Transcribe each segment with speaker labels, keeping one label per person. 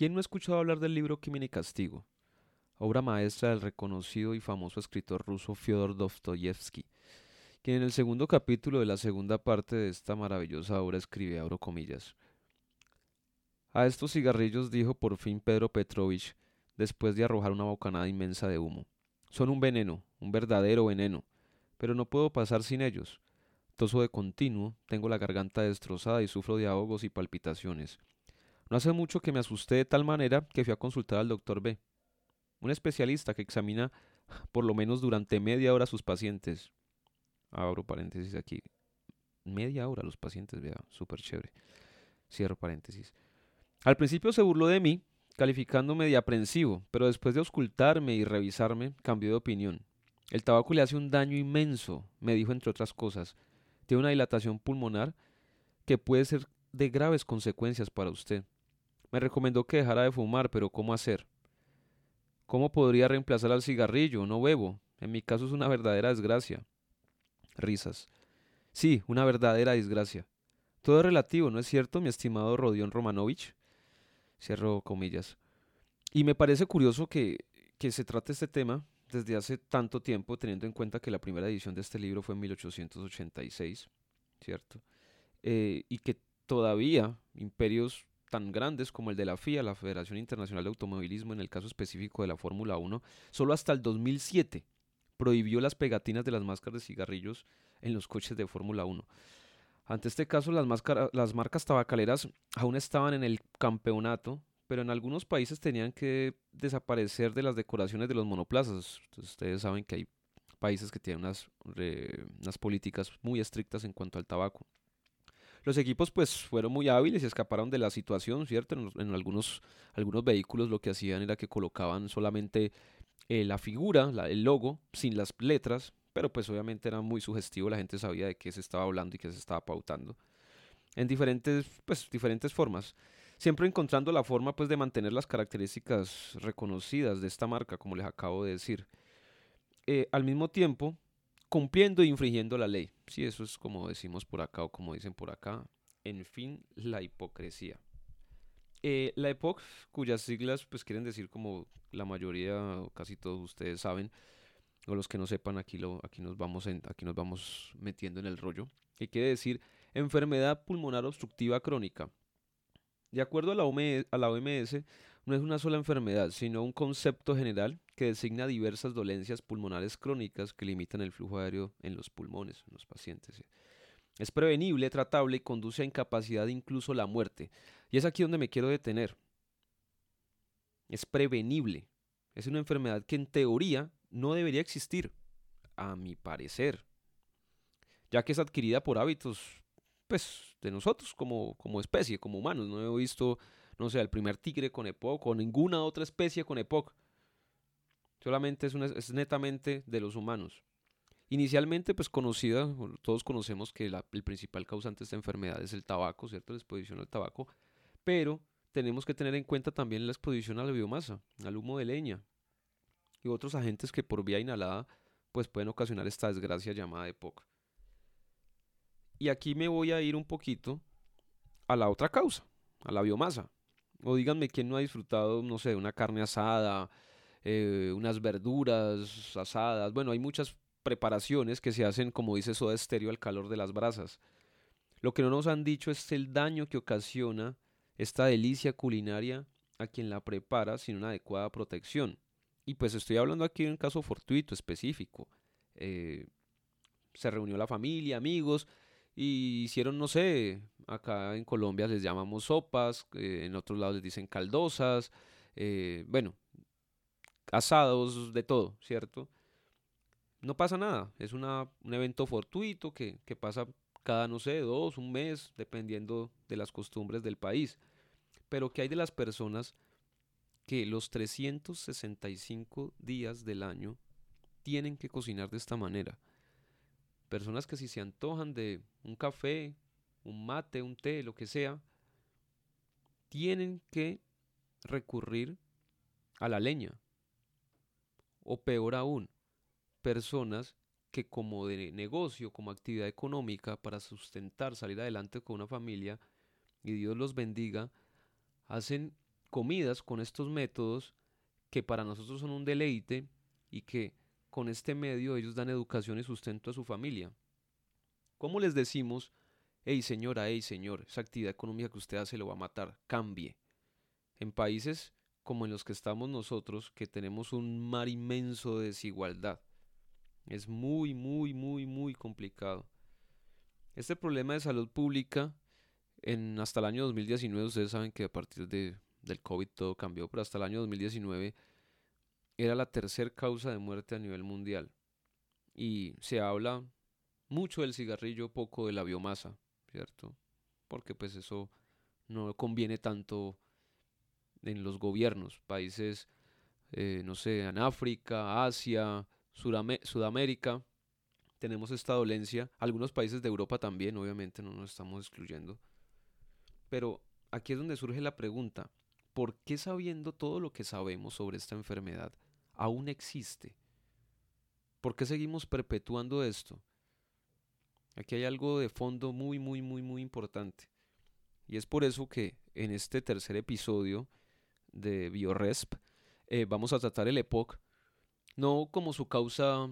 Speaker 1: ¿Quién no ha escuchado hablar del libro Crimen y Castigo? Obra maestra del reconocido y famoso escritor ruso Fyodor Dostoyevsky, quien en el segundo capítulo de la segunda parte de esta maravillosa obra escribe, abro comillas, a estos cigarrillos dijo por fin Pedro Petrovich, después de arrojar una bocanada inmensa de humo. Son un veneno, un verdadero veneno, pero no puedo pasar sin ellos. Toso de continuo, tengo la garganta destrozada y sufro de ahogos y palpitaciones. No hace mucho que me asusté de tal manera que fui a consultar al doctor B, un especialista que examina por lo menos durante media hora a sus pacientes. Abro paréntesis aquí. Media hora los pacientes, vea, súper chévere. Cierro paréntesis. Al principio se burló de mí, calificándome de aprensivo, pero después de auscultarme y revisarme, cambió de opinión. El tabaco le hace un daño inmenso, me dijo entre otras cosas. Tiene una dilatación pulmonar que puede ser de graves consecuencias para usted. Me recomendó que dejara de fumar, pero ¿cómo hacer? ¿Cómo podría reemplazar al cigarrillo? No bebo. En mi caso es una verdadera desgracia. Risas. Sí, una verdadera desgracia. Todo es relativo, ¿no es cierto, mi estimado Rodion Romanovich? Cierro comillas. Y me parece curioso que, que se trate este tema desde hace tanto tiempo, teniendo en cuenta que la primera edición de este libro fue en 1886, ¿cierto? Eh, y que todavía imperios tan grandes como el de la FIA, la Federación Internacional de Automovilismo, en el caso específico de la Fórmula 1, solo hasta el 2007 prohibió las pegatinas de las máscaras de cigarrillos en los coches de Fórmula 1. Ante este caso, las, las marcas tabacaleras aún estaban en el campeonato, pero en algunos países tenían que desaparecer de las decoraciones de los monoplazas. ustedes saben que hay países que tienen unas políticas muy estrictas en cuanto al tabaco. Los equipos pues fueron muy hábiles y escaparon de la situación, ¿cierto? En, algunos, algunos vehículos lo que hacían era que colocaban solamente eh, la figura, el logo, sin las letras, pero pues obviamente era muy sugestivo, la gente sabía de qué se estaba hablando y qué se estaba pautando. En diferentes, pues, diferentes formas. Siempre encontrando la forma pues de mantener las características reconocidas de esta marca, como les acabo de decir. Eh, al mismo tiempo, cumpliendo e infringiendo la ley. Sí, eso es como decimos por acá o como dicen por acá. En fin, la hipocresía. Eh, la EPOC, cuyas siglas pues quieren decir como la mayoría o casi todos ustedes saben, o los que no sepan, aquí, lo, aquí, nos vamos aquí nos vamos metiendo en el rollo, que quiere decir enfermedad pulmonar obstructiva crónica. De acuerdo a la, OMS, a la OMS, no es una sola enfermedad, sino un concepto general que designa diversas dolencias pulmonares crónicas que limitan el flujo aéreo en los pulmones, en los pacientes. Es prevenible, tratable y conduce a incapacidad, incluso la muerte. Y es aquí donde me quiero detener. Es prevenible. Es una enfermedad que en teoría no debería existir, a mi parecer, ya que es adquirida por hábitos, pues, de nosotros como, como especie, como humanos. No he visto, no sé, el primer tigre con EPOC o ninguna otra especie con EPOC. Solamente es, una, es netamente de los humanos. Inicialmente, pues conocida, todos conocemos que el principal causante de esta enfermedad es el tabaco, ¿cierto? La exposición al tabaco, pero tenemos que tener en cuenta también la exposición a la biomasa, al humo de leña, y otros agentes que por vía inhalada pues pueden ocasionar esta desgracia llamada EPOC. Y aquí me voy a ir un poquito a la otra causa, a la biomasa. O díganme quién no ha disfrutado, no sé, una carne asada, eh, unas verduras asadas. Bueno, hay muchas preparaciones que se hacen, como dice Soda Estéreo, al calor de las brasas. Lo que no nos han dicho es el daño que ocasiona esta delicia culinaria a quien la prepara sin una adecuada protección. Y pues estoy hablando aquí de un caso fortuito, específico. Eh, se reunió la familia, amigos, y hicieron, no sé, acá en Colombia les llamamos sopas, eh, en otros lados les dicen caldosas, eh, bueno, asados, de todo, ¿cierto? No pasa nada, es una, un evento fortuito que, que pasa cada, no sé, dos, un mes, dependiendo de las costumbres del país. Pero ¿qué hay de las personas que los 365 días del año tienen que cocinar de esta manera. Personas que si se antojan de un café, un mate, un té, lo que sea, tienen que recurrir a la leña. O peor aún, personas que como de negocio, como actividad económica, para sustentar, salir adelante con una familia, y Dios los bendiga, hacen comidas con estos métodos que para nosotros son un deleite y que con este medio ellos dan educación y sustento a su familia. ¿Cómo les decimos, hey señora, hey señor, esa actividad económica que usted hace lo va a matar, cambie? En países como en los que estamos nosotros, que tenemos un mar inmenso de desigualdad, es muy, muy, muy, muy complicado. Este problema de salud pública, en hasta el año 2019, ustedes saben que a partir de, del COVID todo cambió, pero hasta el año 2019 era la tercera causa de muerte a nivel mundial. Y se habla mucho del cigarrillo, poco de la biomasa, ¿cierto? Porque pues eso no conviene tanto en los gobiernos, países, eh, no sé, en África, Asia, Sudamérica, tenemos esta dolencia, algunos países de Europa también, obviamente no nos estamos excluyendo. Pero aquí es donde surge la pregunta, ¿por qué sabiendo todo lo que sabemos sobre esta enfermedad, aún existe. ¿Por qué seguimos perpetuando esto? Aquí hay algo de fondo muy, muy, muy, muy importante. Y es por eso que en este tercer episodio de BioResp eh, vamos a tratar el EPOC, no como su causa,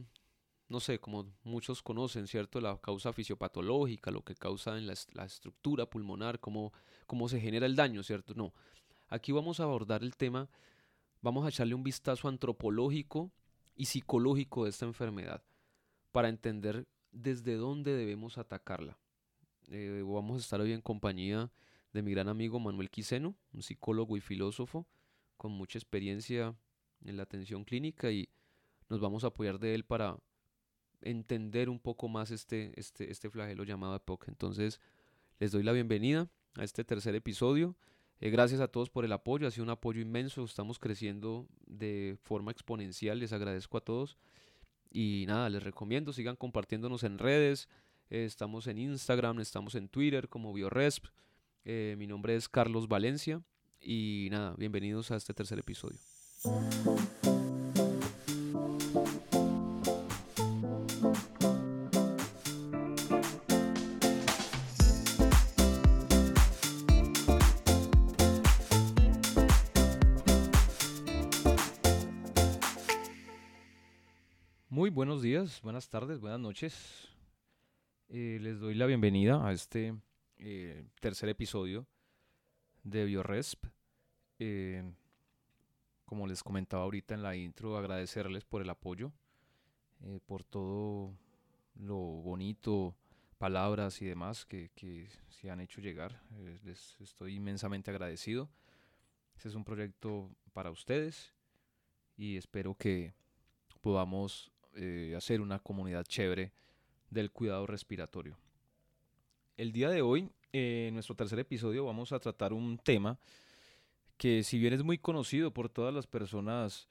Speaker 1: no sé, como muchos conocen, ¿cierto? La causa fisiopatológica, lo que causa en la, la estructura pulmonar, cómo, cómo se genera el daño, ¿cierto? No. Aquí vamos a abordar el tema vamos a echarle un vistazo antropológico y psicológico de esta enfermedad para entender desde dónde debemos atacarla. Eh, vamos a estar hoy en compañía de mi gran amigo Manuel Quiseno, un psicólogo y filósofo con mucha experiencia en la atención clínica y nos vamos a apoyar de él para entender un poco más este, este, este flagelo llamado EPOC. Entonces, les doy la bienvenida a este tercer episodio. Eh, gracias a todos por el apoyo, ha sido un apoyo inmenso, estamos creciendo de forma exponencial, les agradezco a todos. Y nada, les recomiendo, sigan compartiéndonos en redes, eh, estamos en Instagram, estamos en Twitter como BioResp. Eh, mi nombre es Carlos Valencia y nada, bienvenidos a este tercer episodio. Buenos días, buenas tardes, buenas noches. Eh, les doy la bienvenida a este eh, tercer episodio de BioResp. Eh, como les comentaba ahorita en la intro, agradecerles por el apoyo, por todo lo bonito, palabras y demás que, que se han hecho llegar. les estoy inmensamente agradecido. Este es un proyecto para ustedes y espero que podamos eh, hacer una comunidad chévere del cuidado respiratorio. El día de hoy, en nuestro tercer episodio, vamos a tratar un tema que si bien es muy conocido por todas las personas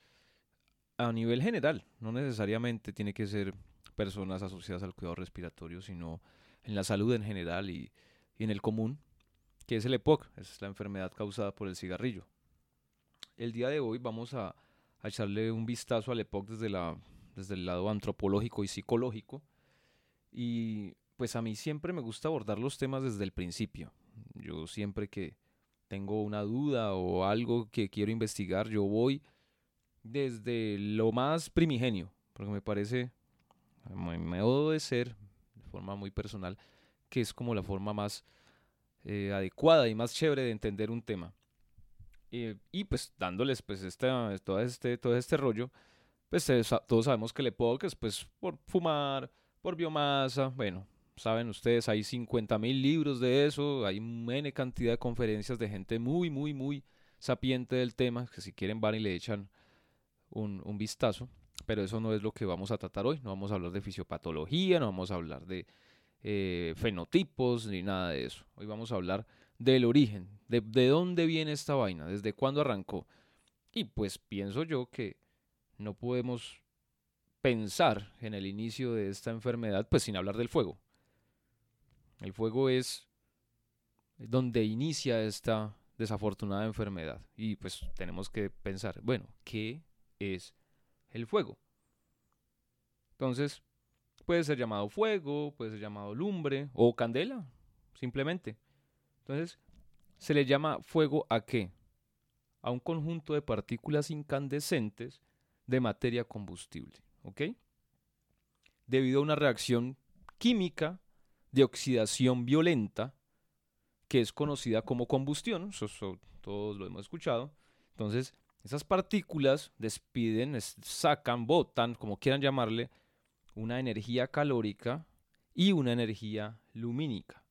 Speaker 1: a nivel general, no necesariamente tiene que ser personas asociadas al cuidado respiratorio, sino en la salud en general y, en el común, que es el EPOC, es la enfermedad causada por el cigarrillo. El día de hoy vamos a, a echarle un vistazo al EPOC desde la desde el lado antropológico y psicológico. Y pues a mí siempre me gusta abordar los temas desde el principio. Yo siempre que tengo una duda o algo que quiero investigar, yo voy desde lo más primigenio, porque me parece, me modo de ser, de forma muy personal, que es como la forma más eh, adecuada y más chévere de entender un tema. y pues dándoles pues este, todo, este, todo este rollo, pues todos sabemos que el EPOC es pues por fumar, por biomasa, bueno, saben ustedes, hay 50 mil libros de eso, hay una cantidad de conferencias de gente muy, muy, muy sapiente del tema, que si quieren van y le echan un, un vistazo, pero eso no es lo que vamos a tratar hoy, no vamos a hablar de fisiopatología, no vamos a hablar de eh, fenotipos ni nada de eso, hoy vamos a hablar del origen, de, de dónde viene esta vaina, desde cuándo arrancó, y pues pienso yo que no podemos pensar en el inicio de esta enfermedad pues sin hablar del fuego. El fuego es donde inicia esta desafortunada enfermedad y pues tenemos que pensar, bueno, ¿qué es el fuego? Entonces, puede ser llamado fuego, puede ser llamado lumbre o candela, simplemente. Entonces, se le llama fuego a qué? a un conjunto de partículas incandescentes de materia combustible. ¿Ok? Debido a una reacción química de oxidación violenta que es conocida como combustión, todos lo hemos escuchado. Entonces, esas partículas despiden, sacan, botan, como quieran llamarle, una energía calórica y una energía lumínica.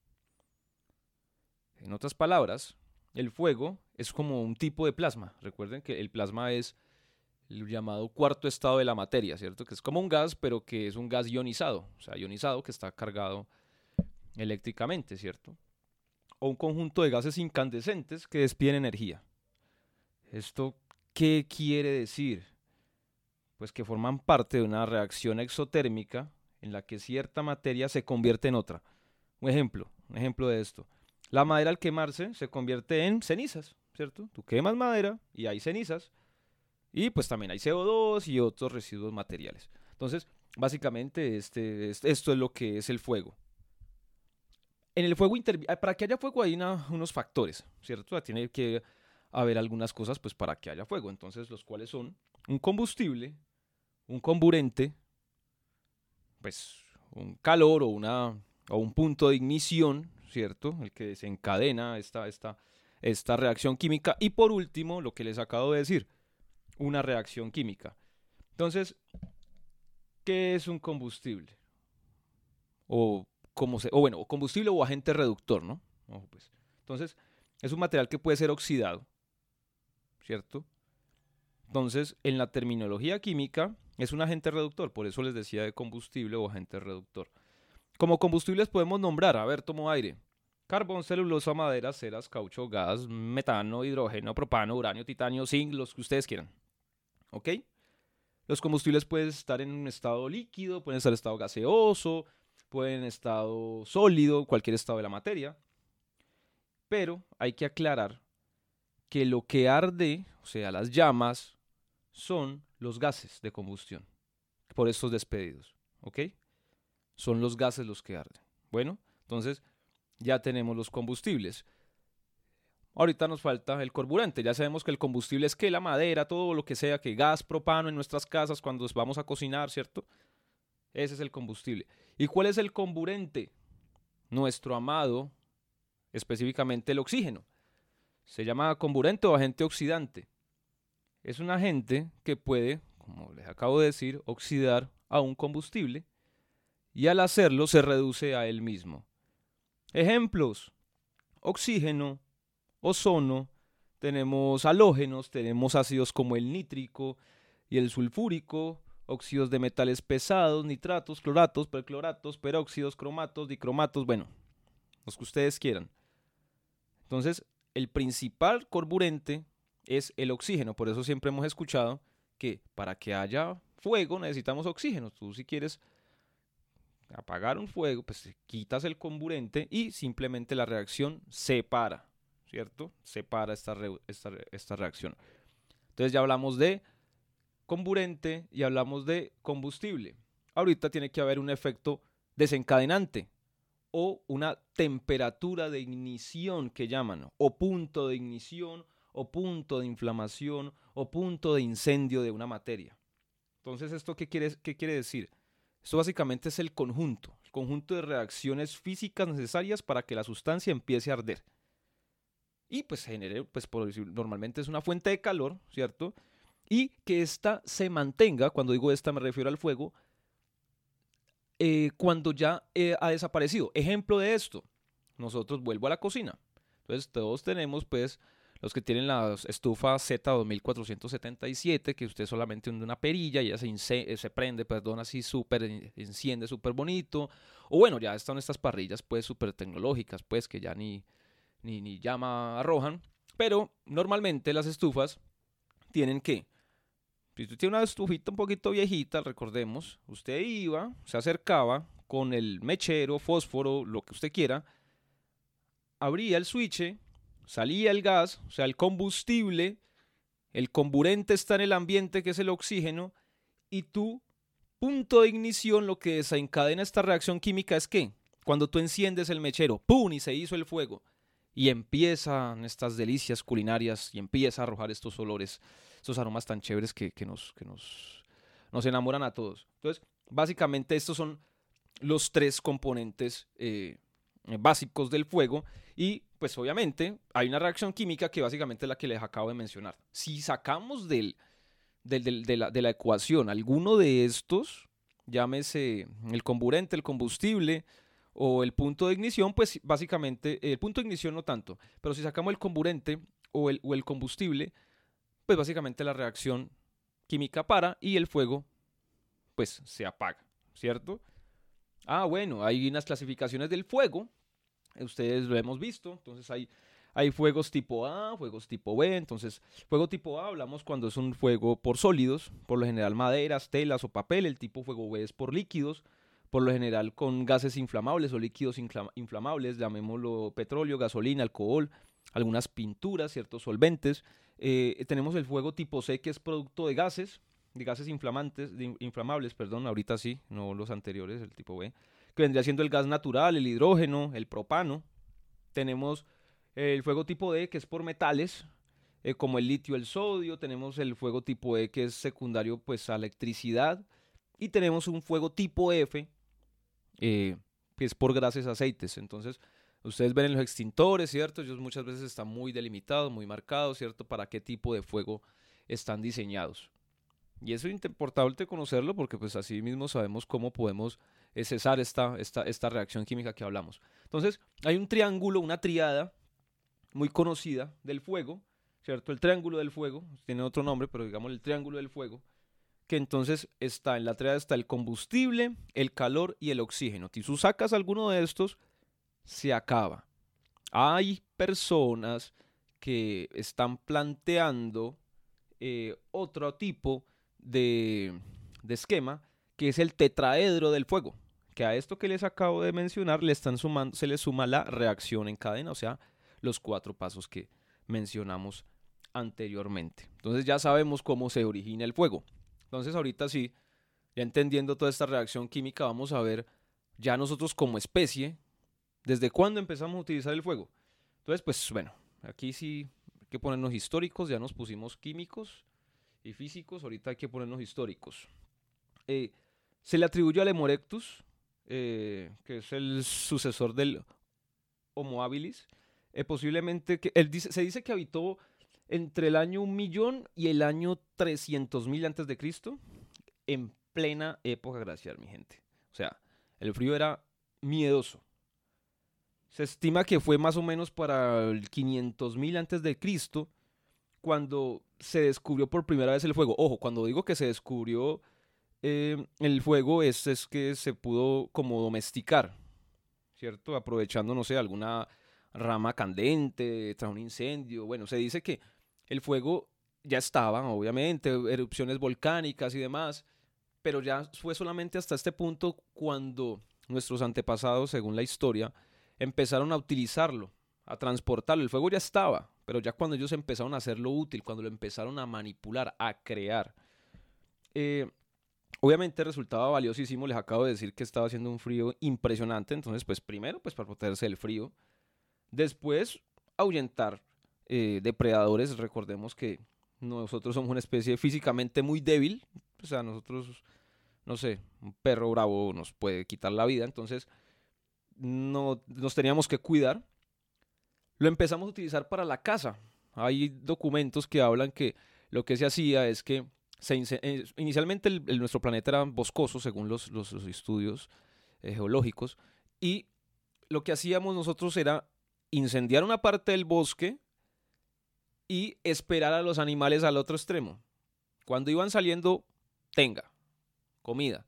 Speaker 1: En otras palabras, el fuego es como un tipo de plasma. Recuerden que el plasma es el llamado cuarto estado de la materia, ¿cierto? Que es como un gas, pero que es un gas ionizado, o sea, ionizado que está cargado eléctricamente, ¿cierto? O un conjunto de gases incandescentes que despiden energía. ¿Esto qué quiere decir? Pues que forman parte de una reacción exotérmica en la que cierta materia se convierte en otra. Un ejemplo, un ejemplo de esto. La madera al quemarse se convierte en cenizas, ¿cierto? Tú quemas madera y hay cenizas. Y pues también hay CO2 y otros residuos materiales. Entonces, básicamente este, esto es lo que es el fuego. En el fuego, ah, para que haya fuego hay unos factores, ¿cierto? Tiene que haber algunas cosas pues para que haya fuego. Entonces, los cuales son un combustible, un comburente, pues un calor o, una, o un punto de ignición, ¿cierto? El que desencadena esta, esta, esta reacción química. Y por último, lo que les acabo de decir, una reacción química. Entonces, ¿qué es un combustible? O, se, o bueno, combustible o agente reductor, ¿no? pues. Entonces, es un material que puede ser oxidado, ¿cierto? Entonces, en la terminología química, es un agente reductor, por eso les decía de combustible o agente reductor. Como combustibles podemos nombrar, a ver, tomo aire. Carbón, celulosa, madera, ceras, caucho, gas, metano, hidrógeno, propano, uranio, titanio, zinc, los que ustedes quieran. ¿Ok? Los combustibles pueden estar en un estado líquido, pueden estar en estado gaseoso, pueden en estado sólido, cualquier estado de la materia. Pero hay que aclarar que lo que arde, o sea, las llamas, son los gases de combustión por estos despedidos. ¿Ok? Son los gases los que arden. Bueno, entonces ya tenemos los combustibles. Ahorita nos falta el carburante. Ya sabemos que el combustible es que la madera, todo lo que sea, que gas, propano en nuestras casas cuando vamos a cocinar, ¿cierto? Ese es el combustible. ¿Y cuál es el comburente? Nuestro amado, específicamente el oxígeno. Se llama comburente o agente oxidante. Es un agente que puede, como les acabo de decir, oxidar a un combustible y al hacerlo se reduce a él mismo. Ejemplos, oxígeno, ozono, tenemos halógenos, tenemos ácidos como el nítrico y el sulfúrico, óxidos de metales pesados, nitratos, cloratos, percloratos, peróxidos, cromatos, dicromatos, bueno, los que ustedes quieran. Entonces, el principal carburante es el oxígeno, por eso siempre hemos escuchado que para que haya fuego necesitamos oxígeno. Tú si quieres apagar un fuego, pues quitas el comburente y simplemente la reacción se para, ¿cierto? Se para esta, esta, esta reacción. Entonces ya hablamos de comburente y hablamos de combustible. Ahorita tiene que haber un efecto desencadenante o una temperatura de ignición que llaman, o punto de ignición, o punto de inflamación, o punto de incendio de una materia. Entonces, ¿esto qué quiere, qué quiere decir? Esto básicamente es el conjunto, el conjunto de reacciones físicas necesarias para que la sustancia empiece a arder. Y pues genere, pues por normalmente es una fuente de calor, ¿cierto? Y que ésta se mantenga, cuando digo esta me refiero al fuego, eh, cuando ya eh, ha desaparecido. Ejemplo de esto, nosotros vuelvo a la cocina. Entonces todos tenemos pues los que tienen la estufa Z2477, que usted solamente hunde una perilla y ya se, eh, se prende, perdón, así súper, enciende súper bonito. O bueno, ya están estas parrillas pues súper tecnológicas, pues que ya ni, ni, ni llama arrojan. Pero normalmente las estufas tienen que, si usted tiene una estufita un poquito viejita, recordemos, usted iba, se acercaba con el mechero, fósforo, lo que usted quiera, abría el switch salía el gas, o sea, el combustible, el comburente está en el ambiente que es el oxígeno, y tu punto de ignición, lo que desencadena esta reacción química es que cuando tú enciendes el mechero, ¡pum! y se hizo el fuego,
Speaker 2: y empiezan estas delicias culinarias y empieza a arrojar estos olores, estos aromas tan chéveres que, nos, que nos, nos enamoran a todos. Entonces, básicamente estos son los tres componentes eh, básicos del fuego y pues obviamente hay una reacción química que básicamente es la que les acabo de mencionar. Si sacamos del, de, la, de la ecuación alguno de estos, llámese el comburente, el combustible, o el punto de ignición, pues básicamente, el punto de ignición no tanto, pero si sacamos el comburente o el, o el combustible, pues básicamente la reacción química para y el fuego pues se apaga, ¿cierto? Ah, bueno, hay unas clasificaciones del fuego, ustedes lo hemos visto, entonces hay, hay fuegos tipo A, fuegos tipo B, entonces fuego tipo A hablamos cuando es un fuego por sólidos, por lo general maderas, telas o papel, el tipo fuego B es por líquidos, por lo general con gases inflamables o líquidos inflamables, llamémoslo petróleo, gasolina, alcohol, algunas pinturas, ciertos solventes. Eh, tenemos el fuego tipo C que es producto de gases, de gases inflamantes, inflamables, perdón, ahorita sí, no los anteriores, el tipo B, que vendría siendo el gas natural, el hidrógeno, el propano. Tenemos el fuego tipo D que es por metales, eh, como el litio, el sodio. Tenemos el fuego tipo E que es secundario pues a electricidad. Y tenemos un fuego tipo F eh, es por gases aceites. Entonces, ustedes ven en los extintores, ¿cierto? Ellos muchas veces están muy delimitados, muy marcados, ¿cierto? Para qué tipo de fuego están diseñados. Y es importante conocerlo porque pues así mismo sabemos cómo podemos eh, cesar esta, esta, esta reacción química que hablamos. Entonces, hay un triángulo, una triada muy conocida del fuego, ¿cierto? El triángulo del fuego, tiene otro nombre, pero digamos el triángulo del fuego, que entonces está en la triada está el combustible, el calor y el oxígeno. Si tú sacas alguno de estos, se acaba. Hay personas que están planteando eh, otro tipo de, esquema, que es el tetraedro del fuego. Que a esto que les acabo de mencionar se le suma la reacción en cadena, o sea, los cuatro pasos que mencionamos anteriormente. Entonces ya sabemos cómo se origina el fuego. Entonces ahorita sí, ya entendiendo toda esta reacción química, vamos a ver ya nosotros como especie, desde cuándo empezamos a utilizar el fuego. Entonces, pues bueno, aquí sí hay que ponernos históricos, ya nos pusimos químicos y físicos, ahorita hay que ponernos históricos. Eh, se le atribuyó al Lemur eh, que es el sucesor del Homo habilis, eh, posiblemente que él dice, se dice que habitó entre el año 1 millón y el año 300 mil antes de Cristo, en plena época glacial, mi gente. O sea, el frío era miedoso. Se estima que fue más o menos para el 500 mil antes de Cristo cuando se descubrió por primera vez el fuego. Ojo, cuando digo que se descubrió eh, el fuego es, es que se pudo como domesticar, ¿cierto? Aprovechando, no sé, alguna rama candente tras un incendio. Bueno, se dice que el fuego ya estaba, obviamente, erupciones volcánicas y demás, pero ya fue solamente hasta este punto cuando nuestros antepasados, según la historia, empezaron a utilizarlo, a transportarlo. El fuego ya estaba, pero ya cuando ellos empezaron a hacerlo útil, cuando lo empezaron a manipular, a crear, eh, obviamente resultaba valiosísimo. Les acabo de decir que estaba haciendo un frío impresionante, entonces, pues primero, pues para protegerse del frío, después ahuyentar eh, depredadores. Recordemos que nosotros somos una especie físicamente muy débil. O sea, nosotros, no sé, un perro bravo nos puede quitar la vida. Entonces, no, nos teníamos que cuidar. Lo empezamos a utilizar para la caza. Hay documentos que hablan que lo que se hacía es que se, eh, inicialmente nuestro planeta era boscoso, según los, los, estudios eh, geológicos, y lo que hacíamos nosotros era incendiar una parte del bosque y esperar a los animales al otro extremo. Cuando iban saliendo, tenga comida.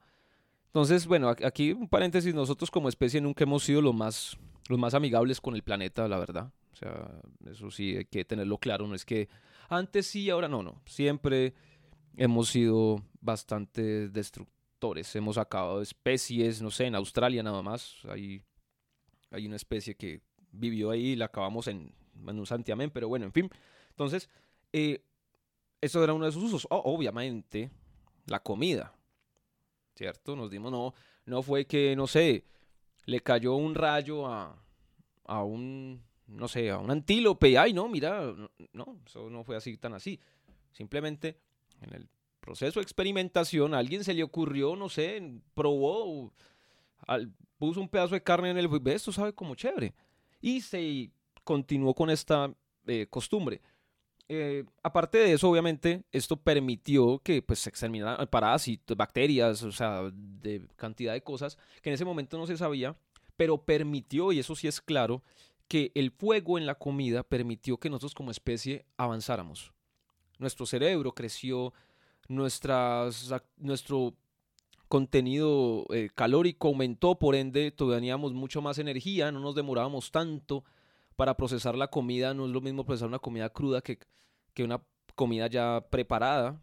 Speaker 2: Entonces, bueno, aquí un paréntesis, nosotros como especie nunca hemos sido los más, los más amigables con el planeta, la verdad. O sea, eso sí hay que tenerlo claro, no es que antes sí, ahora no, no. Siempre hemos sido bastante destructores, hemos acabado especies, no sé, en Australia nada más, hay, hay una especie que vivió ahí y la acabamos en, en un santiamén, pero bueno, en fin. Entonces, eh, eso era uno de sus usos. obviamente, la comida, ¿cierto? Nos dimos, no, no fue que, no sé, le cayó un rayo a, a un, no sé, a un antílope ay, no, mira, no, eso no fue así tan así. Simplemente en el proceso de experimentación a alguien se le ocurrió, no sé, probó, puso un pedazo de carne en el, esto sabe como chévere. Y se continuó con esta eh, costumbre. Eh, aparte de eso, obviamente, esto permitió que pues, se exterminaran parásitos, bacterias, o sea, de cantidad de cosas que en ese momento no se sabía, pero permitió, y eso sí es claro, que el fuego en la comida permitió que nosotros como especie avanzáramos. Nuestro cerebro creció, nuestro contenido eh, calórico aumentó, por ende teníamos mucho más energía, no nos demorábamos tanto para procesar la comida, no es lo mismo procesar una comida cruda que, que una comida ya preparada.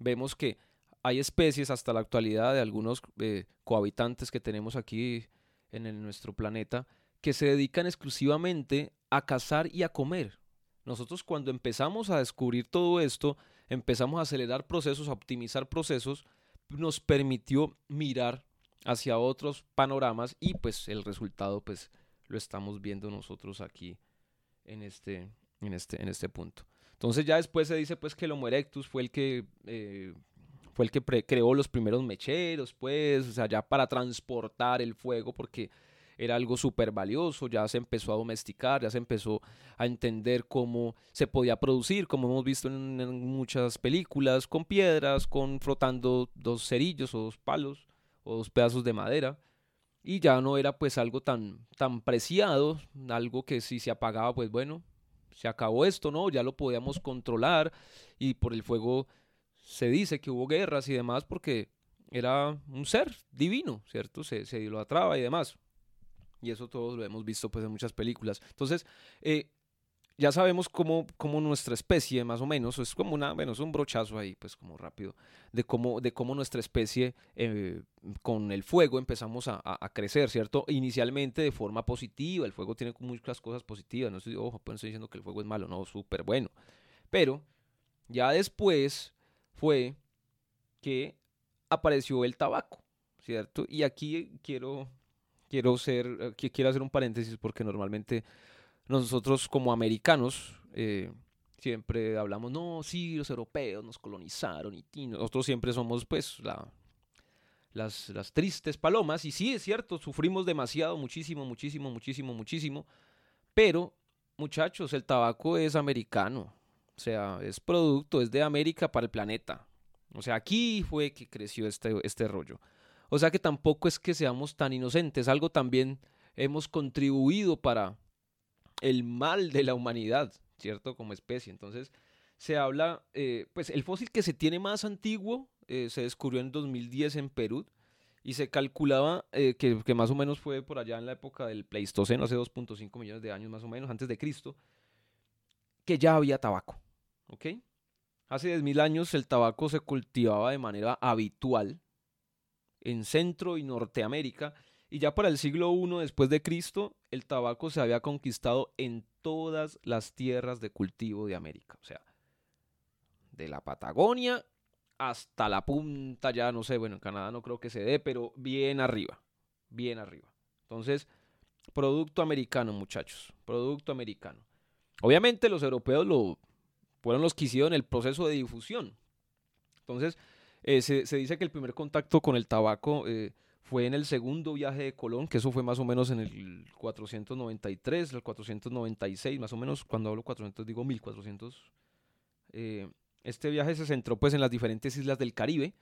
Speaker 2: Vemos que hay especies hasta la actualidad de algunos eh, cohabitantes que tenemos aquí en nuestro planeta que se dedican exclusivamente a cazar y a comer. Nosotros cuando empezamos a descubrir todo esto, empezamos a acelerar procesos, a optimizar procesos, nos permitió mirar hacia otros panoramas y pues el resultado pues lo estamos viendo nosotros aquí en este, en este, en este punto. Entonces ya después se dice pues que el Homo erectus fue el que eh, fue el que creó los primeros mecheros, pues, o sea, ya para transportar el fuego, porque era algo súper valioso, ya se empezó a domesticar, ya se empezó a entender cómo se podía producir, como hemos visto en, muchas películas, con piedras, con frotando dos cerillos o dos palos o dos pedazos de madera. Y ya no era pues algo tan, tan preciado, algo que si se apagaba, pues bueno, se acabó esto, ¿no? Ya lo podíamos controlar y por el fuego se dice que hubo guerras y demás porque era un ser divino, ¿cierto? Se, se idolatraba y demás. Y eso todos lo hemos visto pues en muchas películas. Entonces, eh, ya sabemos cómo, cómo, nuestra especie, más o menos, es como una, bueno, es un brochazo ahí, pues como rápido, de cómo, de cómo nuestra especie eh, con el fuego empezamos a, a, crecer, ¿cierto? Inicialmente de forma positiva, el fuego tiene muchas cosas positivas, no estoy, ojo, pues estoy diciendo que el fuego es malo, no, súper bueno. Pero ya después fue que apareció el tabaco, ¿cierto? Y aquí quiero quiero ser, eh, quiero hacer un paréntesis porque normalmente nosotros como americanos eh, siempre hablamos, no, sí, los europeos nos colonizaron y, nosotros siempre somos pues la, las, las tristes palomas. Y sí, es cierto, sufrimos demasiado, muchísimo, muchísimo, muchísimo, muchísimo, pero muchachos, el tabaco es americano, o sea, es producto, es de América para el planeta. O sea, aquí fue que creció este, este rollo. O sea que tampoco es que seamos tan inocentes, algo también hemos contribuido para el mal de la humanidad, ¿cierto? Como especie. Entonces, se habla, eh, pues el fósil que se tiene más antiguo eh, se descubrió en 2010 en Perú y se calculaba eh, que, que, más o menos fue por allá en la época del Pleistoceno, hace 2.5 millones de años más o menos, antes de Cristo, que ya había tabaco, ¿ok? Hace 10.000 años el tabaco se cultivaba de manera habitual en Centro y Norteamérica, y ya para el siglo I después de Cristo, el tabaco se había conquistado en todas las tierras de cultivo de América, o sea, de la Patagonia hasta la punta, ya no sé, bueno, en Canadá no creo que se dé, pero bien arriba, bien arriba. Entonces, producto americano, muchachos, producto americano. Obviamente los europeos lo fueron los que hicieron el proceso de difusión. Entonces, eh, se, dice que el primer contacto con el tabaco eh, fue en el segundo viaje de Colón, que eso fue más o menos en el 493, el 496, más o menos, cuando hablo 400 digo 1400. Eh, este viaje se centró pues en las diferentes islas del Caribe.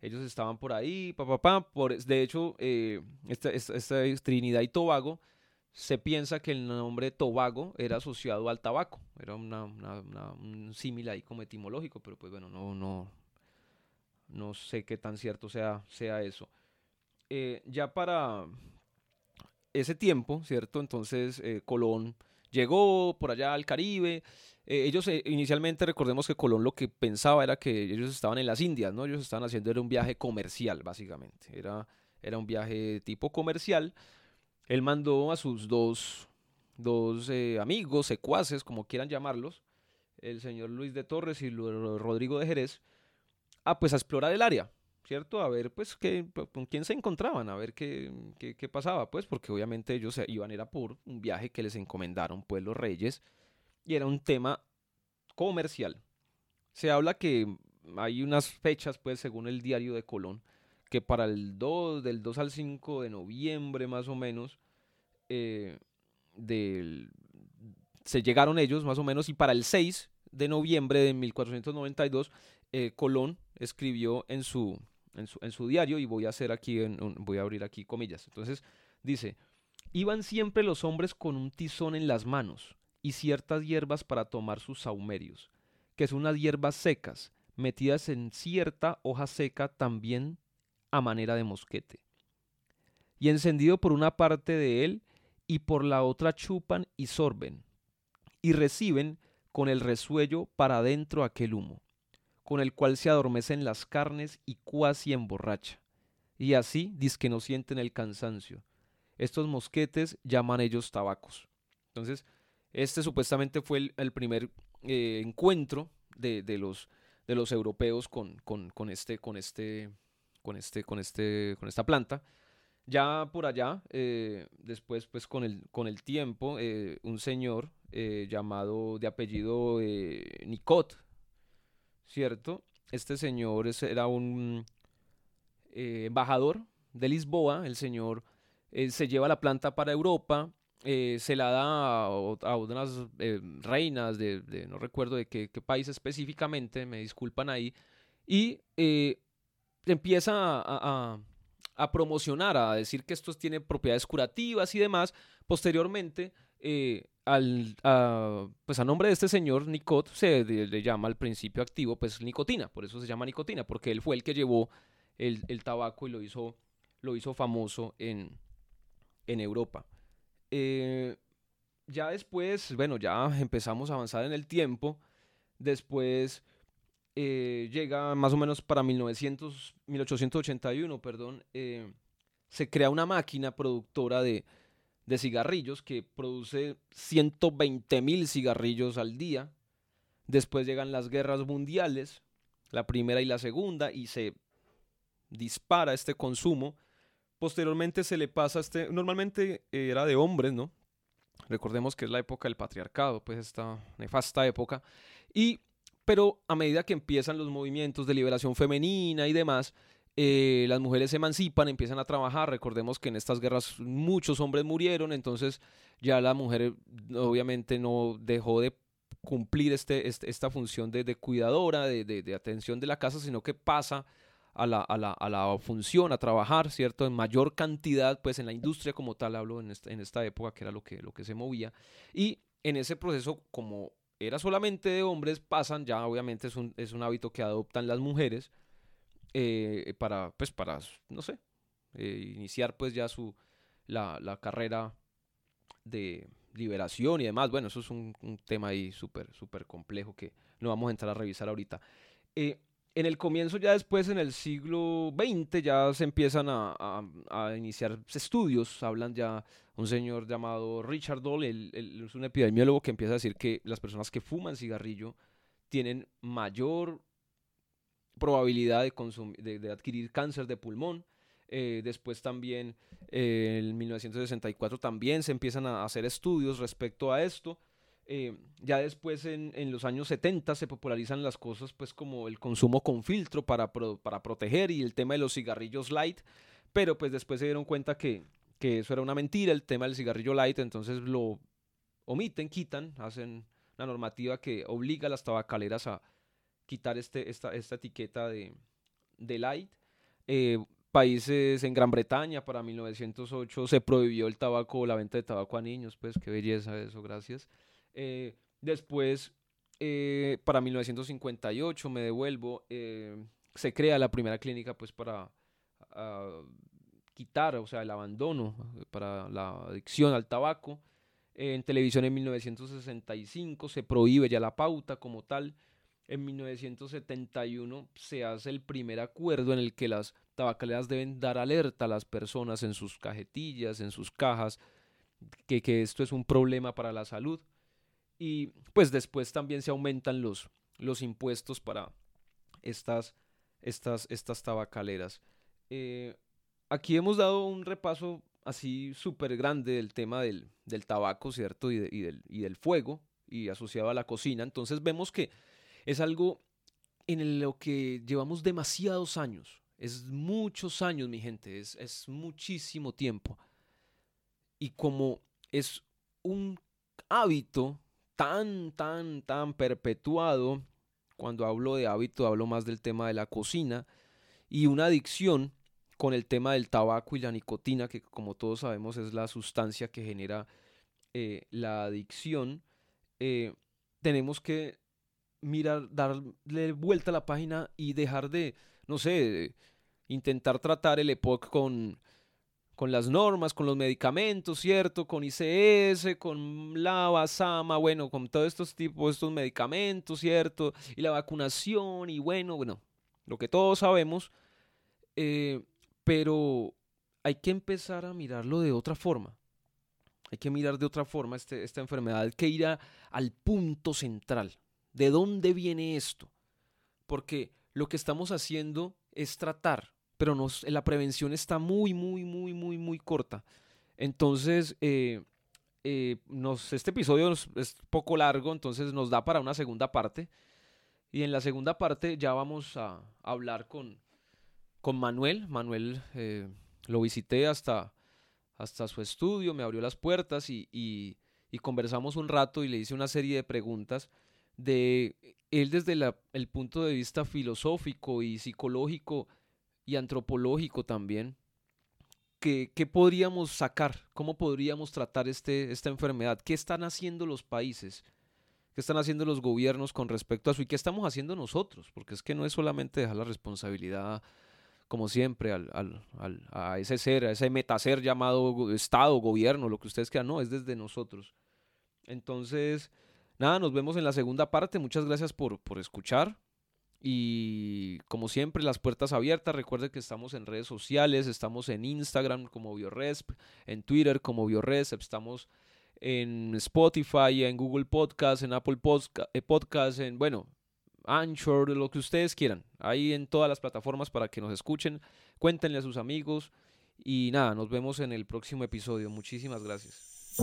Speaker 2: Ellos estaban por ahí, papá, Por, de hecho, esta, esta, Trinidad y Tobago, se piensa que el nombre Tobago era asociado al tabaco. Era una, un símil ahí como etimológico, pero pues bueno, no, no, no sé qué tan cierto sea, sea eso. Eh, ya para ese tiempo, ¿cierto? Entonces eh, Colón llegó por allá al Caribe. Eh, ellos inicialmente recordemos que Colón lo que pensaba era que ellos estaban en las Indias, ¿no? Ellos estaban haciendo era un viaje comercial, básicamente. Era, era un viaje tipo comercial. Él mandó a sus dos, dos amigos, secuaces, como quieran llamarlos, el señor Luis de Torres y Rodrigo de Jerez, pues a explorar el área, ¿cierto? A ver, pues, qué, con quién se encontraban, a ver qué, qué, qué pasaba, pues, porque obviamente ellos iban era por un viaje que les encomendaron, pues, los reyes, y era un tema comercial. Se habla que hay unas fechas, pues, según el diario de Colón, que para el 2, del 2 al 5 de noviembre, más o menos, eh, del, se llegaron ellos, más o menos, y para el 6 de noviembre de 1492, eh, Colón escribió en su, en su, diario y voy a hacer aquí, en, voy a abrir aquí comillas. Entonces dice, iban siempre los hombres con un tizón en las manos y ciertas hierbas para tomar sus saumerios, que son unas hierbas secas, metidas en cierta hoja seca también a manera de mosquete. Y encendido por una parte de él y por la otra chupan y sorben, y reciben con el resuello para adentro aquel humo con el cual se adormecen las carnes y cuasi emborracha. Y así que no sienten el cansancio. Estos mosquetes llaman ellos tabacos. Entonces, este supuestamente fue el, primer eh, encuentro de, los, de los europeos con, con, este, con, este, con, este, con, este, con esta planta. Ya por allá, eh, después pues con el, con el tiempo, eh, un señor llamado de apellido Nicot, ¿cierto? Este señor era un eh, embajador de Lisboa, el señor eh, se lleva la planta para Europa, eh, se la da a, unas reinas de, no recuerdo de qué, país específicamente, me disculpan ahí, y empieza a, a, promocionar, a decir que esto tiene propiedades curativas y demás. Posteriormente, al, a, pues a nombre de este señor Nicot se le, llama al principio activo pues nicotina, por eso se llama nicotina, porque él fue el que llevó el, tabaco y lo hizo, lo hizo famoso en, en Europa. Eh, ya después, bueno, ya empezamos a avanzar en el tiempo, después eh, llega más o menos para 1900, 1881, perdón, eh, se crea una máquina productora de, de cigarrillos que produce 120 mil cigarrillos al día. Después llegan las guerras mundiales, la primera y la segunda, y se dispara este consumo. Posteriormente se le pasa este, normalmente era de hombres, ¿no? Recordemos que es la época del patriarcado, pues esta nefasta época. Y, pero a medida que empiezan los movimientos de liberación femenina y demás, eh, las mujeres se emancipan, empiezan a trabajar. Recordemos que en estas guerras muchos hombres murieron, entonces ya la mujer obviamente no dejó de cumplir este, este esta función de, cuidadora, de, atención de la casa, sino que pasa a la, a, la, a la, función, a trabajar, ¿cierto? En mayor cantidad, pues en la industria como tal, hablo en esta, en esta época, que era lo que, lo que se movía. Y en ese proceso, como era solamente de hombres, pasan, ya obviamente es un, es un hábito que adoptan las mujeres, eh, para, pues para, no sé, eh, iniciar pues ya su, la, la, carrera de liberación y demás. Bueno, eso es un, tema ahí súper, súper complejo que no vamos a entrar a revisar ahorita. Eh, en el comienzo, ya después, en el siglo XX, ya se empiezan a, a, iniciar estudios. Hablan ya un señor llamado Richard Doll, él, es un epidemiólogo que empieza a decir que las personas que fuman cigarrillo tienen mayor probabilidad de, de, adquirir cáncer de pulmón. Eh, después también, eh, en 1964 también se empiezan a hacer estudios respecto a esto. Eh, ya después en, en, los años 70 se popularizan las cosas pues como el consumo con filtro para, para proteger y el tema de los cigarrillos light, pero pues después se dieron cuenta que, que eso era una mentira, el tema del cigarrillo light, entonces lo omiten, quitan, hacen una normativa que obliga a las tabacaleras a, quitar este, esta, esta etiqueta de, de light. Eh, países en Gran Bretaña para 1908 se prohibió el tabaco, la venta de tabaco a niños, pues qué belleza eso, gracias. Eh, después, eh, para 1958, me devuelvo, se crea la primera clínica pues para ah, quitar, o sea, el abandono, para la adicción al tabaco. En televisión en 1965 se prohíbe ya la pauta como tal en 1971 se hace el primer acuerdo en el que las tabacaleras deben dar alerta a las personas en sus cajetillas, en sus cajas, que, que esto es un problema para la salud. Y pues después también se aumentan los, los impuestos para estas estas, estas tabacaleras. Eh, aquí hemos dado un repaso así súper grande del tema del, del tabaco, ¿cierto? Y, del, y del fuego, y asociado a la cocina. Entonces vemos que es algo en lo que llevamos demasiados años. Es muchos años, mi gente, es, es muchísimo tiempo. Y como es un hábito tan, tan, tan perpetuado, cuando hablo de hábito hablo más del tema de la cocina, y una adicción con el tema del tabaco y la nicotina, que como todos sabemos es la sustancia que genera eh, la adicción, eh, tenemos que mirar, darle vuelta a la página y dejar de, no sé, intentar tratar el EPOC con, con las normas, con los medicamentos, ¿cierto? Con ICS, con la Basama, bueno, con todos estos tipos, estos medicamentos, ¿cierto? Y la vacunación, y bueno, bueno, lo que todos sabemos, eh, pero hay que empezar a mirarlo de otra forma. Hay que mirar de otra forma este, esta enfermedad, que ir al punto central. ¿De dónde viene esto? Porque lo que estamos haciendo es tratar, pero la prevención está muy, muy, muy, muy, muy corta. Entonces, eh, eh, este episodio es poco largo, entonces nos da para una segunda parte. Y en la segunda parte ya vamos a hablar con, con Manuel. Manuel eh, lo visité hasta, hasta su estudio, me abrió las puertas y, conversamos un rato y le hice una serie de preguntas de él desde el punto de vista filosófico y psicológico y antropológico también. ¿Qué, ¿Qué, podríamos sacar? ¿Cómo podríamos tratar este, esta enfermedad? ¿Qué están haciendo los países? ¿Qué están haciendo los gobiernos con respecto a eso? ¿Y qué estamos haciendo nosotros? Porque es que no es solamente dejar la responsabilidad como siempre, al, al, a ese ser, a ese metaser llamado Estado, gobierno, lo que ustedes quieran, no, es desde nosotros. Entonces, nada, nos vemos en la segunda parte. Muchas gracias por, por escuchar. Y como siempre, las puertas abiertas. Recuerden que estamos en redes sociales, estamos en Instagram como Bioresp, en Twitter como Bioresp, estamos en Spotify, en Google Podcast, en Apple eh, Podcast, en, bueno, Anchor, lo que ustedes quieran. Ahí en todas las plataformas para que nos escuchen. Cuéntenle a sus amigos. Y nada, nos vemos en el próximo episodio. Muchísimas gracias.